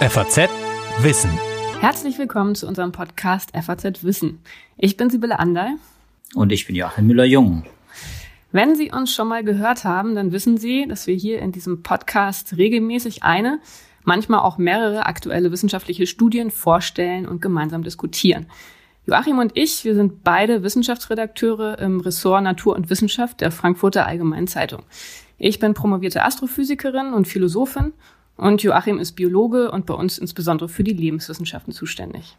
FAZ Wissen. Herzlich willkommen zu unserem Podcast FAZ Wissen. Ich bin Sibylle Anderl. Und ich bin Joachim Müller-Jung. Wenn Sie uns schon mal gehört haben, dann wissen Sie, dass wir hier in diesem Podcast regelmäßig eine, manchmal auch mehrere aktuelle wissenschaftliche Studien vorstellen und gemeinsam diskutieren. Joachim und ich, wir sind beide Wissenschaftsredakteure im Ressort Natur und Wissenschaft der Frankfurter Allgemeinen Zeitung. Ich bin promovierte Astrophysikerin und Philosophin und Joachim ist Biologe und bei uns insbesondere für die Lebenswissenschaften zuständig.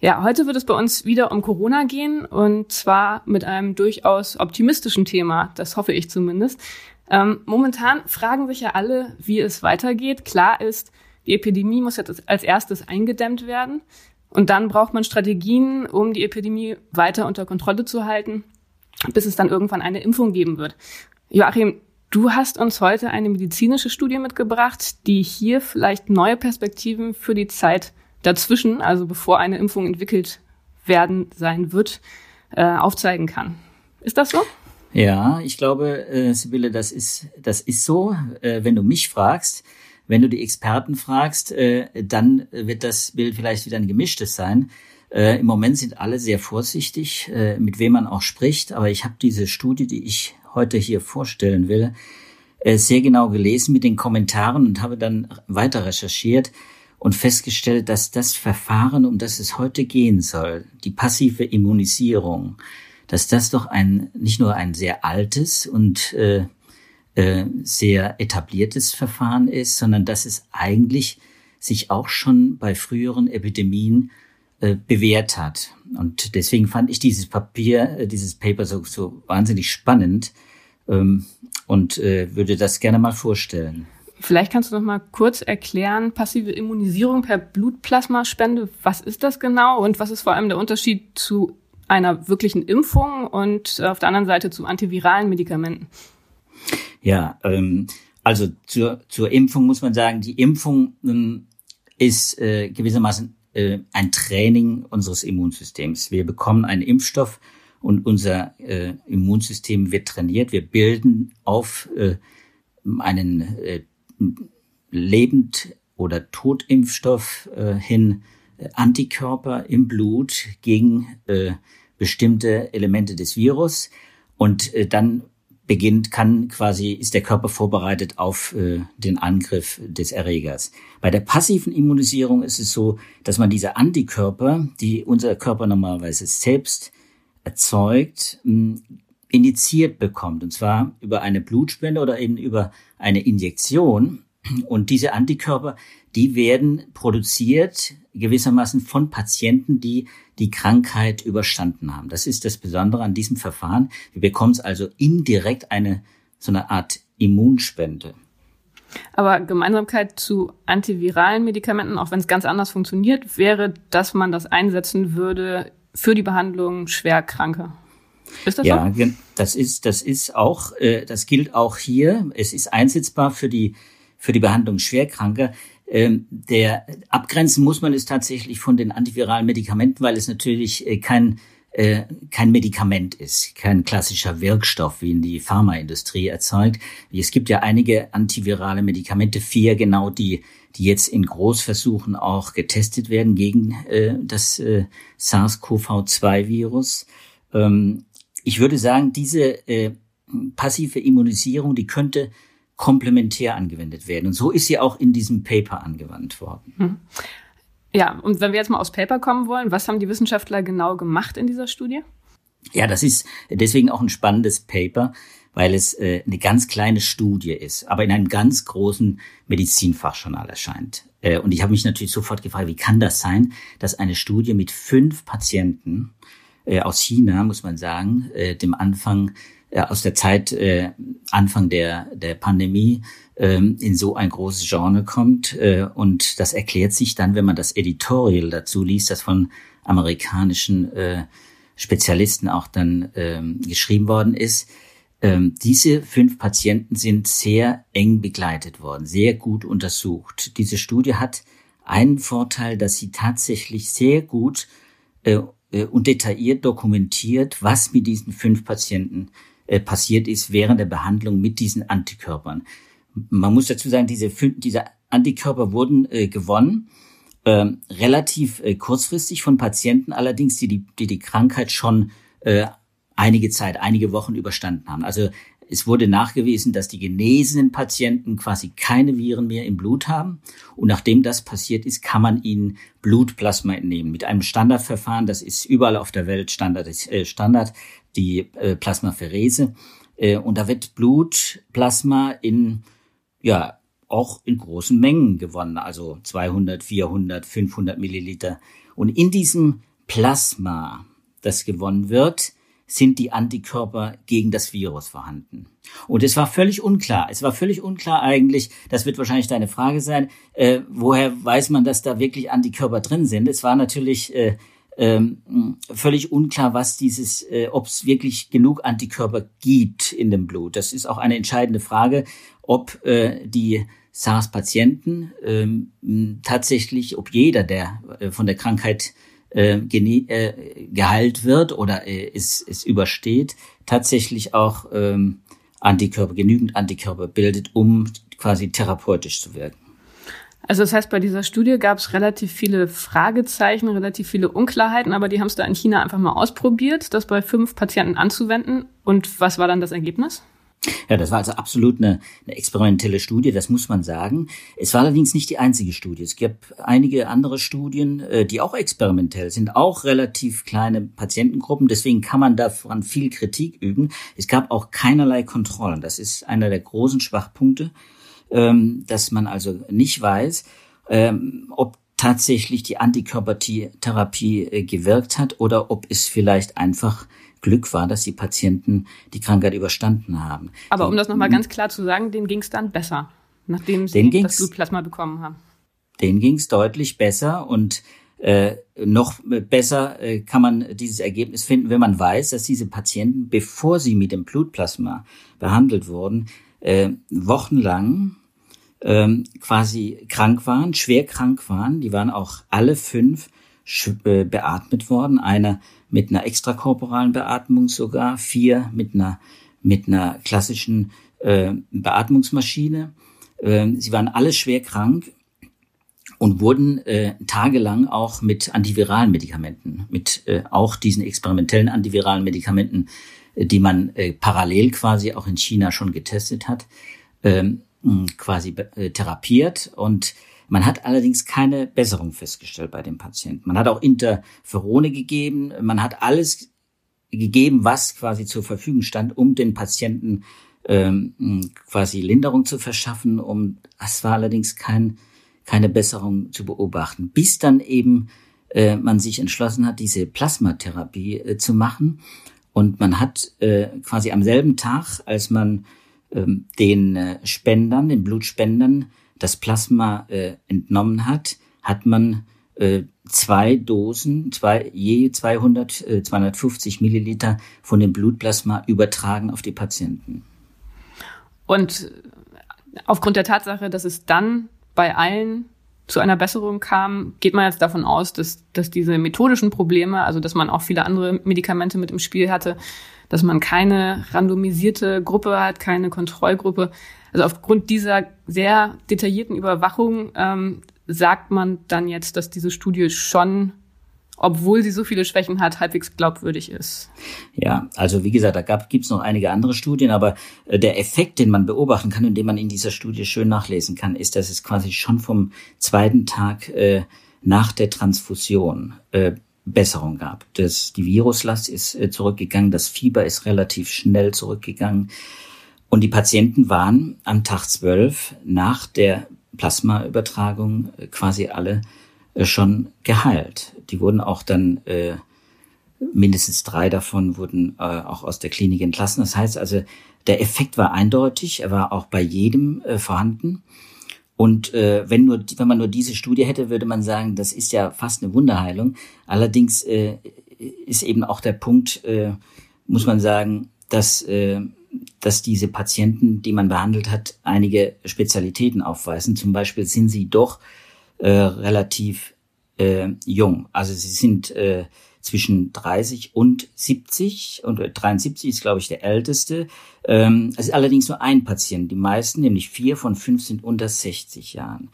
Ja, heute wird es bei uns wieder um Corona gehen und zwar mit einem durchaus optimistischen Thema, das hoffe ich zumindest. Ähm, momentan fragen sich ja alle, wie es weitergeht. Klar ist, die Epidemie muss jetzt als erstes eingedämmt werden und dann braucht man Strategien, um die Epidemie weiter unter Kontrolle zu halten, bis es dann irgendwann eine Impfung geben wird. Joachim, du hast uns heute eine medizinische Studie mitgebracht, die hier vielleicht neue Perspektiven für die Zeit dazwischen, also bevor eine Impfung entwickelt werden sein wird, äh, aufzeigen kann. Ist das so? Ja, ich glaube, äh, Sibylle, das ist, das ist so. Äh, wenn du mich fragst, wenn du die Experten fragst, äh, dann wird das Bild vielleicht wieder ein gemischtes sein. Äh, Im Moment sind alle sehr vorsichtig, äh, mit wem man auch spricht. Aber ich habe diese Studie, die ich heute hier vorstellen will, äh, sehr genau gelesen mit den Kommentaren und habe dann weiter recherchiert und festgestellt, dass das Verfahren, um das es heute gehen soll, die passive Immunisierung, dass das doch ein nicht nur ein sehr altes und äh, äh, sehr etabliertes Verfahren ist, sondern dass es eigentlich sich auch schon bei früheren Epidemien äh, bewährt hat. Und deswegen fand ich dieses Papier, äh, dieses Paper so, so wahnsinnig spannend und äh, würde das gerne mal vorstellen. Vielleicht kannst du noch mal kurz erklären, passive Immunisierung per Blutplasmaspende, was ist das genau und was ist vor allem der Unterschied zu einer wirklichen Impfung und auf der anderen Seite zu antiviralen Medikamenten? Ja, ähm, also zur, zur Impfung muss man sagen, die Impfung ähm, ist äh, gewissermaßen äh, ein Training unseres Immunsystems. Wir bekommen einen Impfstoff und unser äh, Immunsystem wird trainiert. Wir bilden auf äh, einen äh, Lebend- oder Totimpfstoff äh, hin äh, Antikörper im Blut gegen äh, bestimmte Elemente des Virus und äh, dann beginnt, kann quasi, ist der Körper vorbereitet auf äh, den Angriff des Erregers. Bei der passiven Immunisierung ist es so, dass man diese Antikörper, die unser Körper normalerweise selbst erzeugt, mh, injiziert bekommt. Und zwar über eine Blutspende oder eben über eine Injektion. Und diese Antikörper, die werden produziert gewissermaßen von Patienten, die die Krankheit überstanden haben. Das ist das Besondere an diesem Verfahren. Wir bekommen also indirekt eine so eine Art Immunspende. Aber Gemeinsamkeit zu antiviralen Medikamenten, auch wenn es ganz anders funktioniert, wäre, dass man das einsetzen würde für die Behandlung Schwerkranker. Ist das ja, so? das ist, das ist auch, äh, das gilt auch hier. Es ist einsetzbar für die, für die Behandlung Schwerkranker. Ähm, der abgrenzen muss man es tatsächlich von den antiviralen Medikamenten, weil es natürlich äh, kein äh, kein Medikament ist, kein klassischer Wirkstoff, wie in die Pharmaindustrie erzeugt. Es gibt ja einige antivirale Medikamente, vier genau, die, die jetzt in Großversuchen auch getestet werden gegen äh, das äh, SARS-CoV-2-Virus. Ähm, ich würde sagen, diese äh, passive Immunisierung, die könnte komplementär angewendet werden. Und so ist sie auch in diesem Paper angewandt worden. Hm. Ja, und wenn wir jetzt mal aufs Paper kommen wollen, was haben die Wissenschaftler genau gemacht in dieser Studie? Ja, das ist deswegen auch ein spannendes Paper, weil es äh, eine ganz kleine Studie ist, aber in einem ganz großen Medizinfachjournal erscheint. Äh, und ich habe mich natürlich sofort gefragt, wie kann das sein, dass eine Studie mit fünf Patienten äh, aus China, muss man sagen, äh, dem Anfang aus der Zeit äh, Anfang der, der Pandemie ähm, in so ein großes Genre kommt. Äh, und das erklärt sich dann, wenn man das Editorial dazu liest, das von amerikanischen äh, Spezialisten auch dann ähm, geschrieben worden ist. Ähm, diese fünf Patienten sind sehr eng begleitet worden, sehr gut untersucht. Diese Studie hat einen Vorteil, dass sie tatsächlich sehr gut äh, äh und detailliert dokumentiert, was mit diesen fünf Patienten äh, passiert ist während der Behandlung mit diesen Antikörpern. Man muss dazu sagen, diese, diese Antikörper wurden äh, gewonnen, äh, relativ äh, kurzfristig von Patienten allerdings, die die, die, die Krankheit schon äh, einige Zeit, einige Wochen überstanden haben. Also es wurde nachgewiesen, dass die genesenen Patienten quasi keine Viren mehr im Blut haben. Und nachdem das passiert ist, kann man ihnen Blutplasma entnehmen. Mit einem Standardverfahren, das ist überall auf der Welt Standard, äh, Standard die äh, Plasmapherese. Äh, und da wird Blutplasma in, ja, auch in großen Mengen gewonnen. Also 200, 400, 500 Milliliter. Und in diesem Plasma, das gewonnen wird, sind die Antikörper gegen das Virus vorhanden. Und es war völlig unklar. Es war völlig unklar eigentlich, das wird wahrscheinlich deine Frage sein, äh, woher weiß man, dass da wirklich Antikörper drin sind? Es war natürlich äh, ähm, völlig unklar, was dieses, äh, ob es wirklich genug Antikörper gibt in dem Blut. Das ist auch eine entscheidende Frage, ob äh, die SARS-Patienten ähm, tatsächlich, ob jeder, der äh, von der Krankheit äh, äh, geheilt wird oder äh, es, es übersteht, tatsächlich auch ähm, Antikörper, genügend Antikörper bildet, um quasi therapeutisch zu wirken. Also das heißt, bei dieser Studie gab es relativ viele Fragezeichen, relativ viele Unklarheiten, aber die haben es da in China einfach mal ausprobiert, das bei fünf Patienten anzuwenden. Und was war dann das Ergebnis? Ja, das war also absolut eine, eine experimentelle Studie, das muss man sagen. Es war allerdings nicht die einzige Studie. Es gab einige andere Studien, äh, die auch experimentell sind, auch relativ kleine Patientengruppen. Deswegen kann man daran viel Kritik üben. Es gab auch keinerlei Kontrollen. Das ist einer der großen Schwachpunkte, ähm, dass man also nicht weiß, ähm, ob tatsächlich die Antikörpertherapie äh, gewirkt hat oder ob es vielleicht einfach Glück war, dass die Patienten die Krankheit überstanden haben. Aber die, um das nochmal ganz klar zu sagen, denen ging es dann besser, nachdem sie das Blutplasma bekommen haben. Denen ging es deutlich besser und äh, noch besser äh, kann man dieses Ergebnis finden, wenn man weiß, dass diese Patienten, bevor sie mit dem Blutplasma behandelt wurden, äh, wochenlang ähm, quasi krank waren, schwer krank waren. Die waren auch alle fünf äh, beatmet worden. Einer mit einer extrakorporalen Beatmung sogar, vier mit einer, mit einer klassischen äh, Beatmungsmaschine. Äh, sie waren alle schwer krank und wurden äh, tagelang auch mit antiviralen Medikamenten, mit äh, auch diesen experimentellen antiviralen Medikamenten, die man äh, parallel quasi auch in China schon getestet hat, äh, quasi äh, therapiert und man hat allerdings keine Besserung festgestellt bei dem Patienten. Man hat auch Interferone gegeben, man hat alles gegeben, was quasi zur Verfügung stand, um den Patienten ähm, quasi Linderung zu verschaffen. Um es war allerdings kein, keine Besserung zu beobachten, bis dann eben äh, man sich entschlossen hat, diese Plasmatherapie äh, zu machen. Und man hat äh, quasi am selben Tag, als man ähm, den äh, Spendern, den Blutspendern das Plasma äh, entnommen hat, hat man äh, zwei Dosen, zwei, je 200, äh, 250 Milliliter von dem Blutplasma übertragen auf die Patienten. Und aufgrund der Tatsache, dass es dann bei allen zu einer Besserung kam, geht man jetzt davon aus, dass, dass diese methodischen Probleme, also dass man auch viele andere Medikamente mit im Spiel hatte, dass man keine randomisierte Gruppe hat, keine Kontrollgruppe, also aufgrund dieser sehr detaillierten Überwachung ähm, sagt man dann jetzt, dass diese Studie schon obwohl sie so viele Schwächen hat, halbwegs glaubwürdig ist. Ja, also wie gesagt, da gab, gibt's noch einige andere Studien, aber äh, der Effekt, den man beobachten kann und den man in dieser Studie schön nachlesen kann, ist, dass es quasi schon vom zweiten Tag äh, nach der Transfusion äh, Besserung gab. Das, die Viruslast ist äh, zurückgegangen, das Fieber ist relativ schnell zurückgegangen. Und die Patienten waren am Tag zwölf nach der Plasmaübertragung äh, quasi alle schon geheilt. Die wurden auch dann äh, mindestens drei davon wurden äh, auch aus der Klinik entlassen. Das heißt also, der Effekt war eindeutig, er war auch bei jedem äh, vorhanden. Und äh, wenn nur, wenn man nur diese Studie hätte, würde man sagen, das ist ja fast eine Wunderheilung. Allerdings äh, ist eben auch der Punkt, äh, muss man sagen, dass äh, dass diese Patienten, die man behandelt hat, einige Spezialitäten aufweisen. Zum Beispiel sind sie doch äh, relativ äh, jung. Also sie sind äh, zwischen 30 und 70 und 73 ist, glaube ich, der älteste. Ähm, es ist allerdings nur ein Patient. Die meisten, nämlich vier von fünf, sind unter 60 Jahren.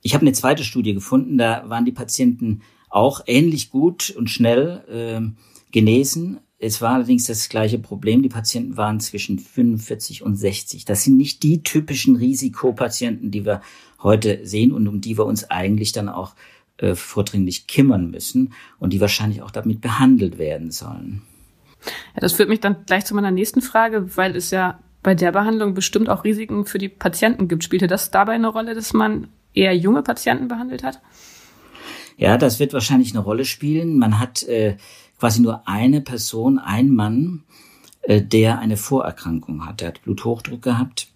Ich habe eine zweite Studie gefunden, da waren die Patienten auch ähnlich gut und schnell äh, genesen. Es war allerdings das gleiche Problem. Die Patienten waren zwischen 45 und 60. Das sind nicht die typischen Risikopatienten, die wir heute sehen und um die wir uns eigentlich dann auch äh, vordringlich kümmern müssen und die wahrscheinlich auch damit behandelt werden sollen. Ja, das führt mich dann gleich zu meiner nächsten Frage, weil es ja bei der Behandlung bestimmt auch Risiken für die Patienten gibt. Spielte das dabei eine Rolle, dass man eher junge Patienten behandelt hat? Ja, das wird wahrscheinlich eine Rolle spielen. Man hat äh, quasi nur eine Person, ein Mann, äh, der eine Vorerkrankung hat. Der hat Bluthochdruck gehabt.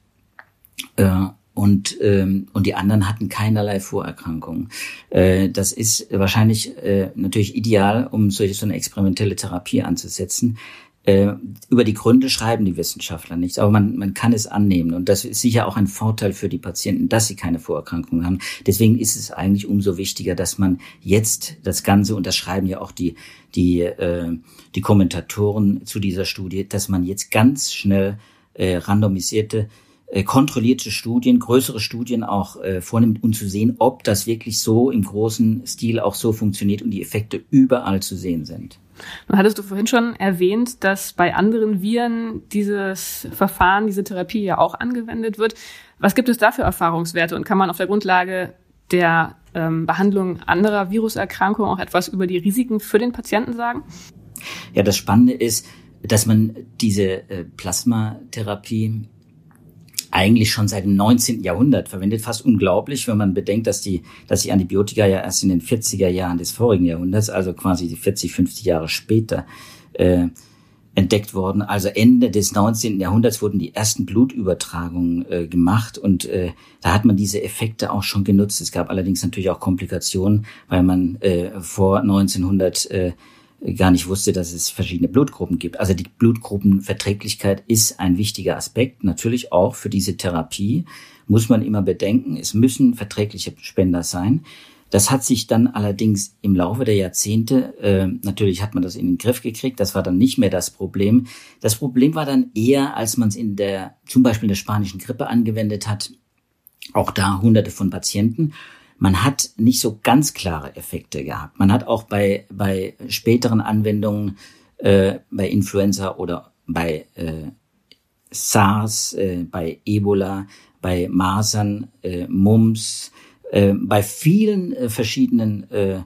Äh, und, ähm, und die anderen hatten keinerlei Vorerkrankungen. Äh, das ist wahrscheinlich äh, natürlich ideal, um solche so eine experimentelle Therapie anzusetzen. Äh, über die Gründe schreiben die Wissenschaftler nichts, aber man, man kann es annehmen. Und das ist sicher auch ein Vorteil für die Patienten, dass sie keine Vorerkrankungen haben. Deswegen ist es eigentlich umso wichtiger, dass man jetzt das Ganze, und das schreiben ja auch die, die, äh, die Kommentatoren zu dieser Studie, dass man jetzt ganz schnell äh, randomisierte kontrollierte Studien, größere Studien auch äh, vornimmt, um zu sehen, ob das wirklich so im großen Stil auch so funktioniert und die Effekte überall zu sehen sind. Nun hattest du vorhin schon erwähnt, dass bei anderen Viren dieses Verfahren, diese Therapie ja auch angewendet wird. Was gibt es da für Erfahrungswerte und kann man auf der Grundlage der ähm, Behandlung anderer Viruserkrankungen auch etwas über die Risiken für den Patienten sagen? Ja, das Spannende ist, dass man diese äh, Plasmatherapie eigentlich schon seit dem 19. Jahrhundert verwendet. Fast unglaublich, wenn man bedenkt, dass die, dass die Antibiotika ja erst in den 40er Jahren des vorigen Jahrhunderts, also quasi die 40, 50 Jahre später, äh, entdeckt worden. Also Ende des 19. Jahrhunderts wurden die ersten Blutübertragungen äh, gemacht und äh, da hat man diese Effekte auch schon genutzt. Es gab allerdings natürlich auch Komplikationen, weil man äh, vor 1900 äh, gar nicht wusste, dass es verschiedene Blutgruppen gibt. Also die Blutgruppenverträglichkeit ist ein wichtiger Aspekt, natürlich auch für diese Therapie muss man immer bedenken, es müssen verträgliche Spender sein. Das hat sich dann allerdings im Laufe der Jahrzehnte, äh, natürlich hat man das in den Griff gekriegt, das war dann nicht mehr das Problem. Das Problem war dann eher, als man es in der, zum Beispiel in der spanischen Grippe angewendet hat, auch da hunderte von Patienten man hat nicht so ganz klare Effekte gehabt. Man hat auch bei, bei späteren Anwendungen, äh, bei Influenza oder bei äh, SARS, äh, bei Ebola, bei Masern, äh, Mumps, äh, bei vielen äh, verschiedenen äh,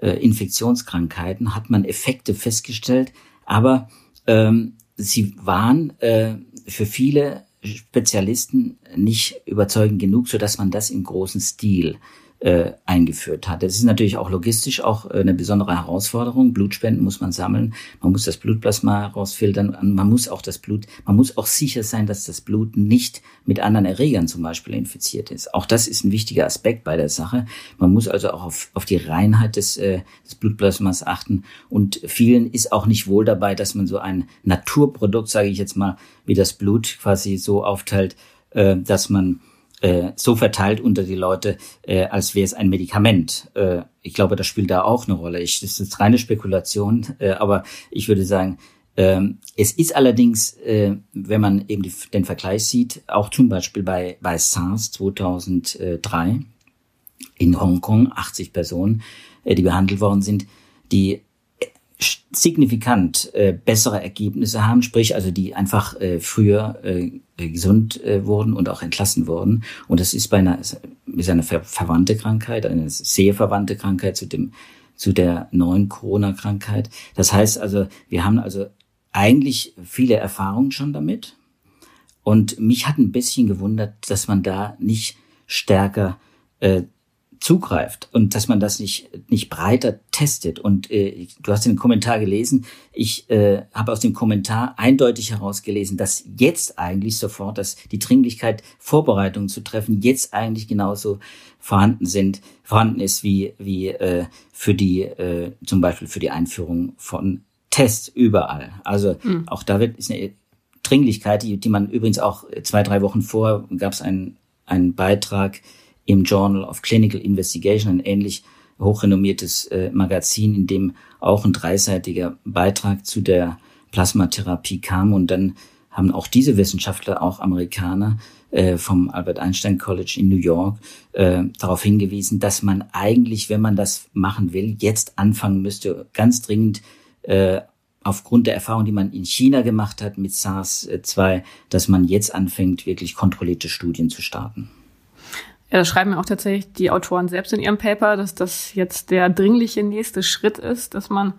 äh, Infektionskrankheiten hat man Effekte festgestellt, aber ähm, sie waren äh, für viele Spezialisten nicht überzeugend genug, so dass man das im großen Stil äh, eingeführt hat. Das ist natürlich auch logistisch auch äh, eine besondere Herausforderung. Blutspenden muss man sammeln, man muss das Blutplasma herausfiltern, man muss auch das Blut, man muss auch sicher sein, dass das Blut nicht mit anderen Erregern zum Beispiel infiziert ist. Auch das ist ein wichtiger Aspekt bei der Sache. Man muss also auch auf, auf die Reinheit des, äh, des Blutplasmas achten und vielen ist auch nicht wohl dabei, dass man so ein Naturprodukt, sage ich jetzt mal, wie das Blut quasi so aufteilt, äh, dass man äh, so verteilt unter die Leute, äh, als wäre es ein Medikament. Äh, ich glaube, das spielt da auch eine Rolle. Ich, das ist reine Spekulation, äh, aber ich würde sagen, ähm, es ist allerdings, äh, wenn man eben die, den Vergleich sieht, auch zum Beispiel bei, bei SARS 2003 in Hongkong, 80 Personen, äh, die behandelt worden sind, die signifikant äh, bessere Ergebnisse haben, sprich also die einfach äh, früher äh, gesund äh, wurden und auch entlassen wurden. Und das ist bei einer, ist eine ver verwandte Krankheit, eine sehr verwandte Krankheit zu dem zu der neuen Corona-Krankheit. Das heißt also, wir haben also eigentlich viele Erfahrungen schon damit. Und mich hat ein bisschen gewundert, dass man da nicht stärker äh, zugreift und dass man das nicht, nicht breiter testet. Und äh, du hast den Kommentar gelesen. Ich äh, habe aus dem Kommentar eindeutig herausgelesen, dass jetzt eigentlich sofort, dass die Dringlichkeit, Vorbereitungen zu treffen, jetzt eigentlich genauso vorhanden sind, vorhanden ist wie, wie äh, für die, äh, zum Beispiel für die Einführung von Tests überall. Also mhm. auch da wird ist eine Dringlichkeit, die, die man übrigens auch zwei, drei Wochen vor gab es einen, einen Beitrag, im Journal of Clinical Investigation, ein ähnlich hochrenommiertes äh, Magazin, in dem auch ein dreiseitiger Beitrag zu der Plasmatherapie kam. Und dann haben auch diese Wissenschaftler, auch Amerikaner, äh, vom Albert Einstein College in New York äh, darauf hingewiesen, dass man eigentlich, wenn man das machen will, jetzt anfangen müsste, ganz dringend aufgrund der Erfahrung, die man in China gemacht hat mit SARS-2, dass man jetzt anfängt, wirklich kontrollierte Studien zu starten. Ja, das schreiben auch tatsächlich die Autoren selbst in ihrem Paper, dass das jetzt der dringliche nächste Schritt ist, dass man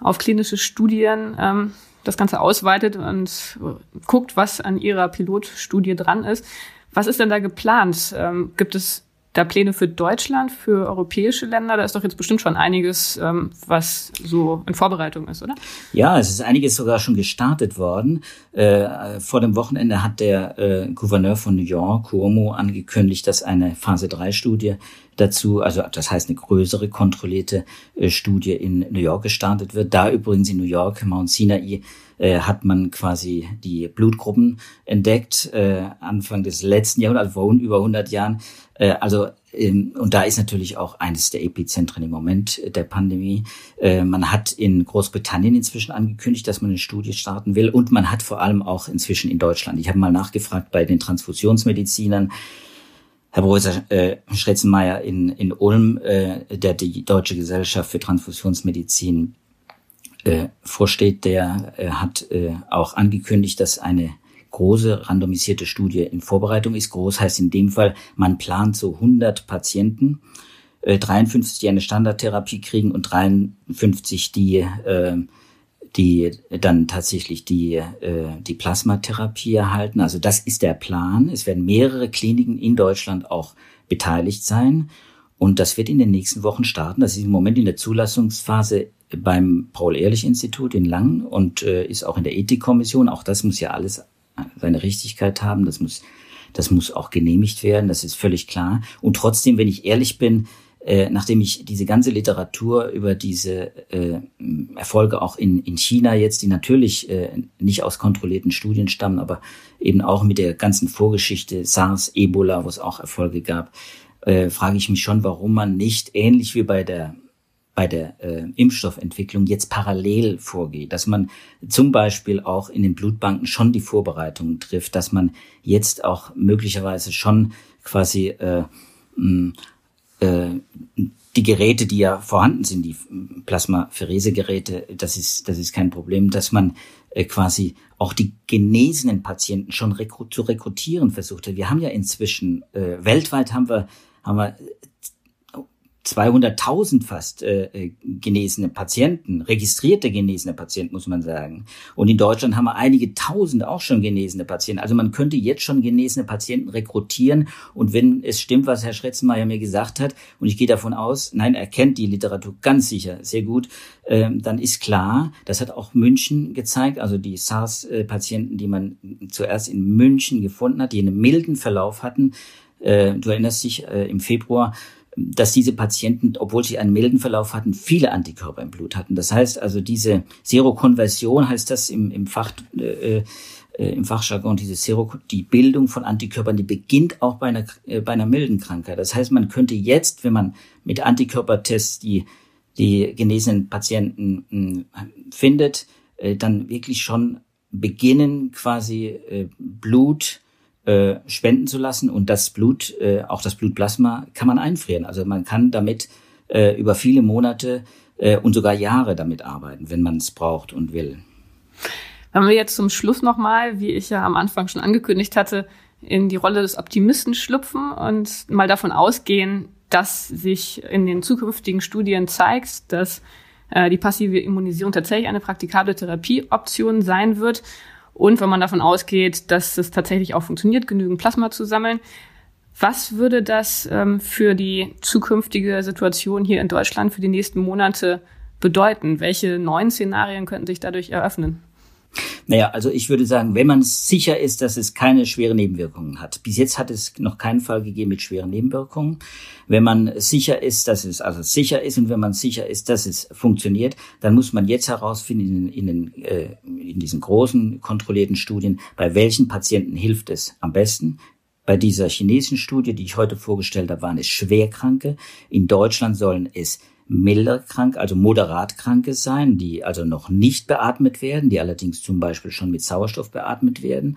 auf klinische Studien ähm, das Ganze ausweitet und guckt, was an ihrer Pilotstudie dran ist. Was ist denn da geplant? Ähm, gibt es da Pläne für Deutschland, für europäische Länder? Da ist doch jetzt bestimmt schon einiges, ähm, was so in Vorbereitung ist, oder? Ja, es ist einiges sogar schon gestartet worden. Äh, vor dem Wochenende hat der äh, Gouverneur von New York, Cuomo, angekündigt, dass eine Phase-3-Studie dazu, also das heißt eine größere kontrollierte äh, Studie in New York gestartet wird. Da übrigens in New York, Mount Sinai, äh, hat man quasi die Blutgruppen entdeckt, äh, Anfang des letzten Jahrhunderts, also vor über 100 Jahren. Äh, also ähm, und da ist natürlich auch eines der Epizentren im Moment der Pandemie. Äh, man hat in Großbritannien inzwischen angekündigt, dass man eine Studie starten will und man hat vor allem auch inzwischen in Deutschland. Ich habe mal nachgefragt bei den Transfusionsmedizinern. Herr Professor äh, Schretzenmeier in, in Ulm, äh, der die Deutsche Gesellschaft für Transfusionsmedizin äh, vorsteht, der äh, hat äh, auch angekündigt, dass eine große randomisierte Studie in Vorbereitung ist. Groß heißt in dem Fall, man plant so 100 Patienten, äh, 53, die eine Standardtherapie kriegen und 53, die äh, die dann tatsächlich die, äh, die Plasmatherapie erhalten. Also das ist der Plan. Es werden mehrere Kliniken in Deutschland auch beteiligt sein. Und das wird in den nächsten Wochen starten. Das ist im Moment in der Zulassungsphase beim Paul-Ehrlich-Institut in Langen und äh, ist auch in der Ethikkommission. Auch das muss ja alles seine Richtigkeit haben. Das muss, das muss auch genehmigt werden. Das ist völlig klar. Und trotzdem, wenn ich ehrlich bin, äh, nachdem ich diese ganze Literatur über diese äh, Erfolge auch in, in China jetzt, die natürlich äh, nicht aus kontrollierten Studien stammen, aber eben auch mit der ganzen Vorgeschichte SARS, Ebola, wo es auch Erfolge gab, äh, frage ich mich schon, warum man nicht ähnlich wie bei der bei der äh, Impfstoffentwicklung jetzt parallel vorgeht, dass man zum Beispiel auch in den Blutbanken schon die Vorbereitungen trifft, dass man jetzt auch möglicherweise schon quasi äh, äh, die Geräte, die ja vorhanden sind, die Plasmapheresegeräte, das ist, das ist kein Problem, dass man äh, quasi auch die genesenen Patienten schon rekru zu rekrutieren versucht hat. Wir haben ja inzwischen, äh, weltweit haben wir, haben wir 200.000 fast äh, äh, genesene Patienten, registrierte genesene Patienten, muss man sagen. Und in Deutschland haben wir einige tausend auch schon genesene Patienten. Also man könnte jetzt schon genesene Patienten rekrutieren. Und wenn es stimmt, was Herr Schretzenmeier mir gesagt hat, und ich gehe davon aus, nein, er kennt die Literatur ganz sicher sehr gut, äh, dann ist klar, das hat auch München gezeigt, also die SARS-Patienten, die man zuerst in München gefunden hat, die einen milden Verlauf hatten, äh, du erinnerst dich, äh, im Februar dass diese Patienten, obwohl sie einen milden Verlauf hatten, viele Antikörper im Blut hatten. Das heißt also, diese Serokonversion heißt das im, im Fach, äh, äh, im Fachjargon, diese Sero, die Bildung von Antikörpern, die beginnt auch bei einer, äh, bei einer milden Krankheit. Das heißt, man könnte jetzt, wenn man mit Antikörpertests die, die genesenen Patienten mh, findet, äh, dann wirklich schon beginnen, quasi äh, Blut äh, spenden zu lassen und das Blut, äh, auch das Blutplasma, kann man einfrieren. Also man kann damit äh, über viele Monate äh, und sogar Jahre damit arbeiten, wenn man es braucht und will. Wenn wir jetzt zum Schluss nochmal, wie ich ja am Anfang schon angekündigt hatte, in die Rolle des Optimisten schlüpfen und mal davon ausgehen, dass sich in den zukünftigen Studien zeigt, dass äh, die passive Immunisierung tatsächlich eine praktikable Therapieoption sein wird und wenn man davon ausgeht, dass es tatsächlich auch funktioniert, genügend Plasma zu sammeln, was würde das ähm, für die zukünftige Situation hier in Deutschland für die nächsten Monate bedeuten? Welche neuen Szenarien könnten sich dadurch eröffnen? Naja, also ich würde sagen, wenn man sicher ist, dass es keine schweren Nebenwirkungen hat. Bis jetzt hat es noch keinen Fall gegeben mit schweren Nebenwirkungen. Wenn man sicher ist, dass es also sicher ist und wenn man sicher ist, dass es funktioniert, dann muss man jetzt herausfinden in, in, den, äh, in diesen großen kontrollierten Studien, bei welchen Patienten hilft es am besten, Bei dieser chinesischen Studie, die ich heute vorgestellt habe, waren es Schwerkranke. In Deutschland sollen es milder krank, also moderat kranke sein, die also noch nicht beatmet werden, die allerdings zum Beispiel schon mit Sauerstoff beatmet werden.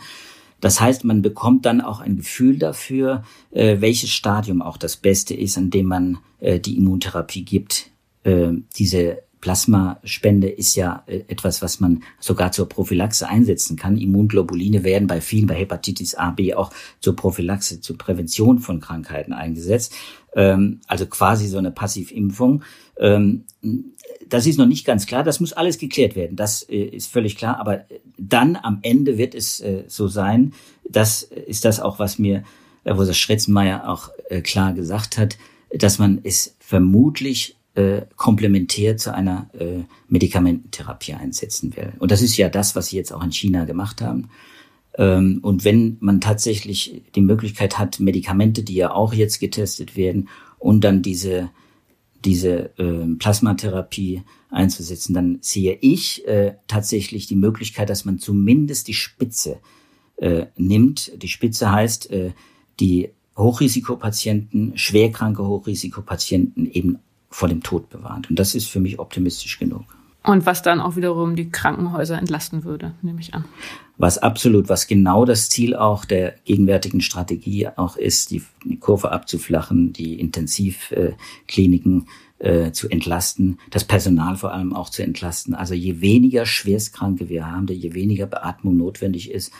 Das heißt, man bekommt dann auch ein Gefühl dafür, äh, welches Stadium auch das Beste ist, an dem man äh, die Immuntherapie gibt. Äh, diese Plasmaspende ist ja äh, etwas, was man sogar zur Prophylaxe einsetzen kann. Immunglobuline werden bei vielen, bei Hepatitis A, B auch zur Prophylaxe, zur Prävention von Krankheiten eingesetzt. Ähm, also quasi so eine Passivimpfung. Ähm, das ist noch nicht ganz klar. Das muss alles geklärt werden. Das äh, ist völlig klar. Aber dann am Ende wird es äh, so sein. Das ist das auch, was mir Rosa Schretzenmeier auch klar gesagt hat, dass man es vermutlich äh, komplementär zu einer äh, Medikamententherapie einsetzen will. Und das ist ja das, was sie jetzt auch in China gemacht haben. Ähm, und wenn man tatsächlich die Möglichkeit hat, Medikamente, die ja auch jetzt getestet werden, und dann diese, diese äh, Plasmatherapie einzusetzen, dann sehe ich äh, tatsächlich die Möglichkeit, dass man zumindest die Spitze äh, nimmt. Die Spitze heißt, äh, die Hochrisikopatienten, schwerkranke Hochrisikopatienten eben vor dem Tod bewahrt. Und das ist für mich optimistisch genug. Und was dann auch wiederum die Krankenhäuser entlasten würde, nehme ich an. Was absolut, was genau das Ziel auch der gegenwärtigen Strategie auch ist, die, Kurve abzuflachen, die Intensivkliniken äh, zu entlasten, das Personal vor allem auch zu entlasten. Also je weniger Schwerstkranke wir haben, je weniger Beatmung notwendig ist,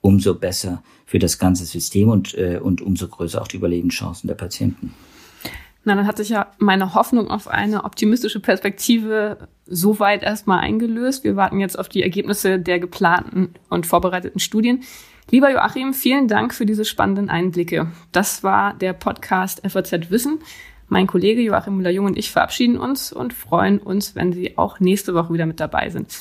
umso besser für das ganze System und, äh, und umso größer auch die Überlebenschancen der Patienten. Na, dann hat sich ja meine Hoffnung auf eine optimistische Perspektive soweit erstmal eingelöst. Wir warten jetzt auf die Ergebnisse der geplanten und vorbereiteten Studien. Lieber Joachim, vielen Dank für diese spannenden Einblicke. Das war der Podcast FAZ Wissen. Mein Kollege Joachim Müller-Jung und ich verabschieden uns und freuen uns, wenn Sie auch nächste Woche wieder mit dabei sind.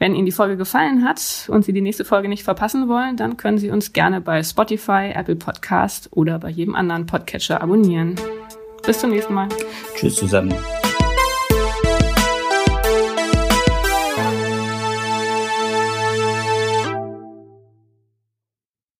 Wenn Ihnen die Folge gefallen hat und Sie die nächste Folge nicht verpassen wollen, dann können Sie uns gerne bei Spotify, Apple Podcast oder bei jedem anderen Podcatcher abonnieren. Bis zum nächsten Mal. Tschüss zusammen.